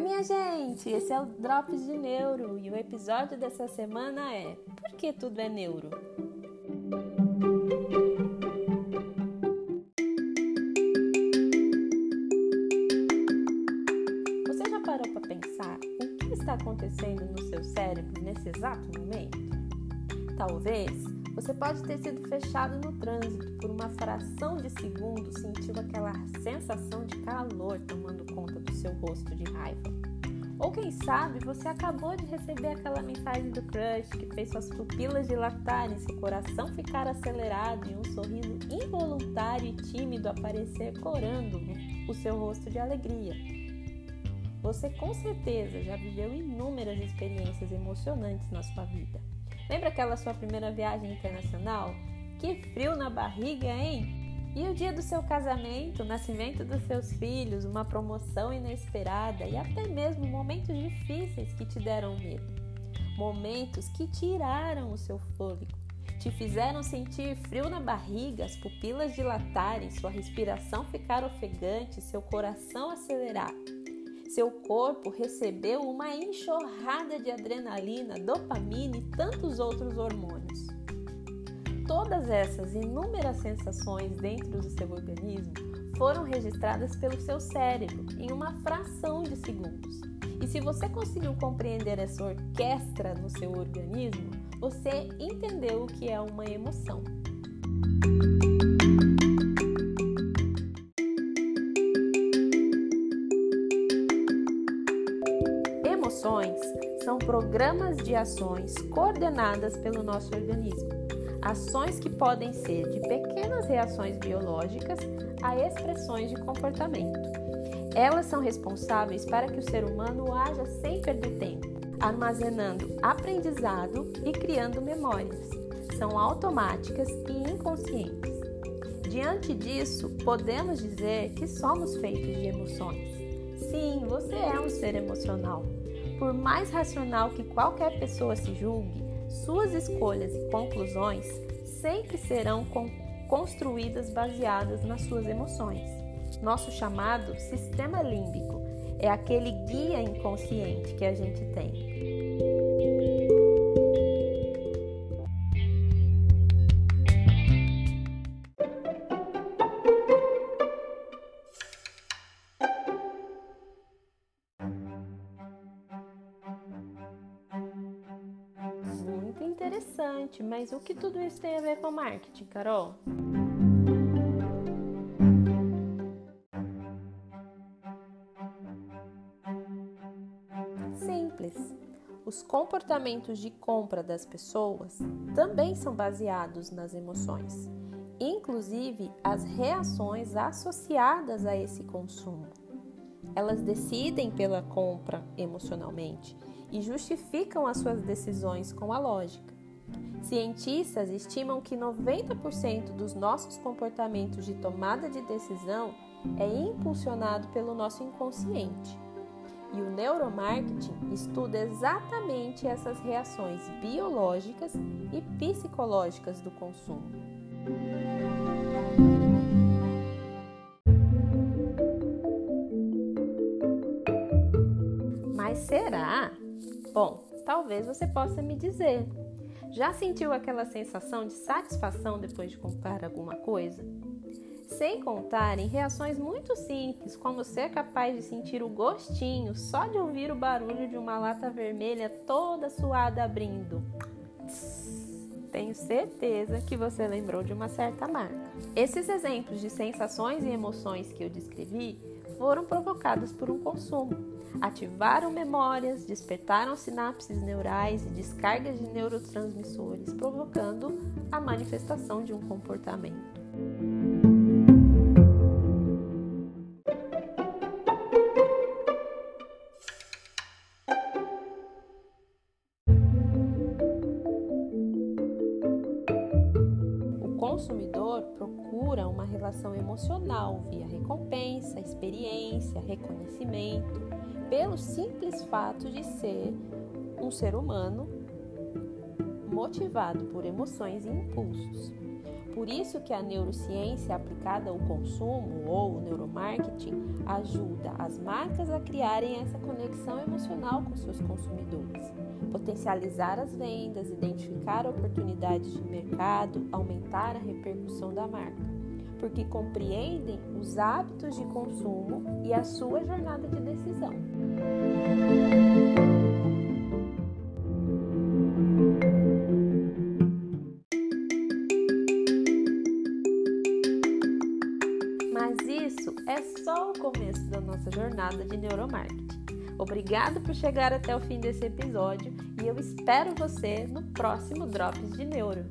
Oi, minha gente! Esse é o Drops de Neuro e o episódio dessa semana é Por que tudo é neuro? Você já parou para pensar o que está acontecendo no seu cérebro nesse exato momento? Talvez você pode ter sido fechado no trânsito por uma fração de segundo, sentiu aquela sensação de calor tomando conta do seu rosto de raiva. Ou quem sabe você acabou de receber aquela mensagem do crush que fez suas pupilas dilatarem, seu coração ficar acelerado e um sorriso involuntário e tímido aparecer corando o seu rosto de alegria. Você com certeza já viveu inúmeras experiências emocionantes na sua vida. Lembra aquela sua primeira viagem internacional? Que frio na barriga, hein? E o dia do seu casamento, o nascimento dos seus filhos, uma promoção inesperada e até mesmo momentos difíceis que te deram medo. Momentos que tiraram o seu fôlego, te fizeram sentir frio na barriga, as pupilas dilatarem, sua respiração ficar ofegante, seu coração acelerar. Seu corpo recebeu uma enxurrada de adrenalina, dopamina e tantos outros hormônios. Todas essas inúmeras sensações dentro do seu organismo foram registradas pelo seu cérebro em uma fração de segundos. E se você conseguiu compreender essa orquestra no seu organismo, você entendeu o que é uma emoção. Emoções são programas de ações coordenadas pelo nosso organismo. Ações que podem ser de pequenas reações biológicas a expressões de comportamento. Elas são responsáveis para que o ser humano haja sem perder tempo, armazenando aprendizado e criando memórias. São automáticas e inconscientes. Diante disso, podemos dizer que somos feitos de emoções. Sim, você é um ser emocional. Por mais racional que qualquer pessoa se julgue, suas escolhas e conclusões sempre serão construídas baseadas nas suas emoções. Nosso chamado sistema límbico é aquele guia inconsciente que a gente tem. Interessante, mas o que tudo isso tem a ver com marketing, Carol? Simples. Os comportamentos de compra das pessoas também são baseados nas emoções, inclusive as reações associadas a esse consumo. Elas decidem pela compra emocionalmente e justificam as suas decisões com a lógica. Cientistas estimam que 90% dos nossos comportamentos de tomada de decisão é impulsionado pelo nosso inconsciente. E o neuromarketing estuda exatamente essas reações biológicas e psicológicas do consumo. Mas será? Bom, talvez você possa me dizer. Já sentiu aquela sensação de satisfação depois de comprar alguma coisa? Sem contar em reações muito simples, como ser capaz de sentir o gostinho só de ouvir o barulho de uma lata vermelha toda suada abrindo. Tenho certeza que você lembrou de uma certa marca. Esses exemplos de sensações e emoções que eu descrevi foram provocados por um consumo. Ativaram memórias, despertaram sinapses neurais e descargas de neurotransmissores, provocando a manifestação de um comportamento. consumidor procura uma relação emocional via recompensa, experiência, reconhecimento, pelo simples fato de ser um ser humano motivado por emoções e impulsos. Por isso que a neurociência aplicada ao consumo ou o neuromarketing ajuda as marcas a criarem essa conexão emocional com seus consumidores, potencializar as vendas, identificar oportunidades de mercado, aumentar a repercussão da marca, porque compreendem os hábitos de consumo e a sua jornada de decisão. Jornada de neuromarketing. Obrigado por chegar até o fim desse episódio e eu espero você no próximo Drops de Neuro.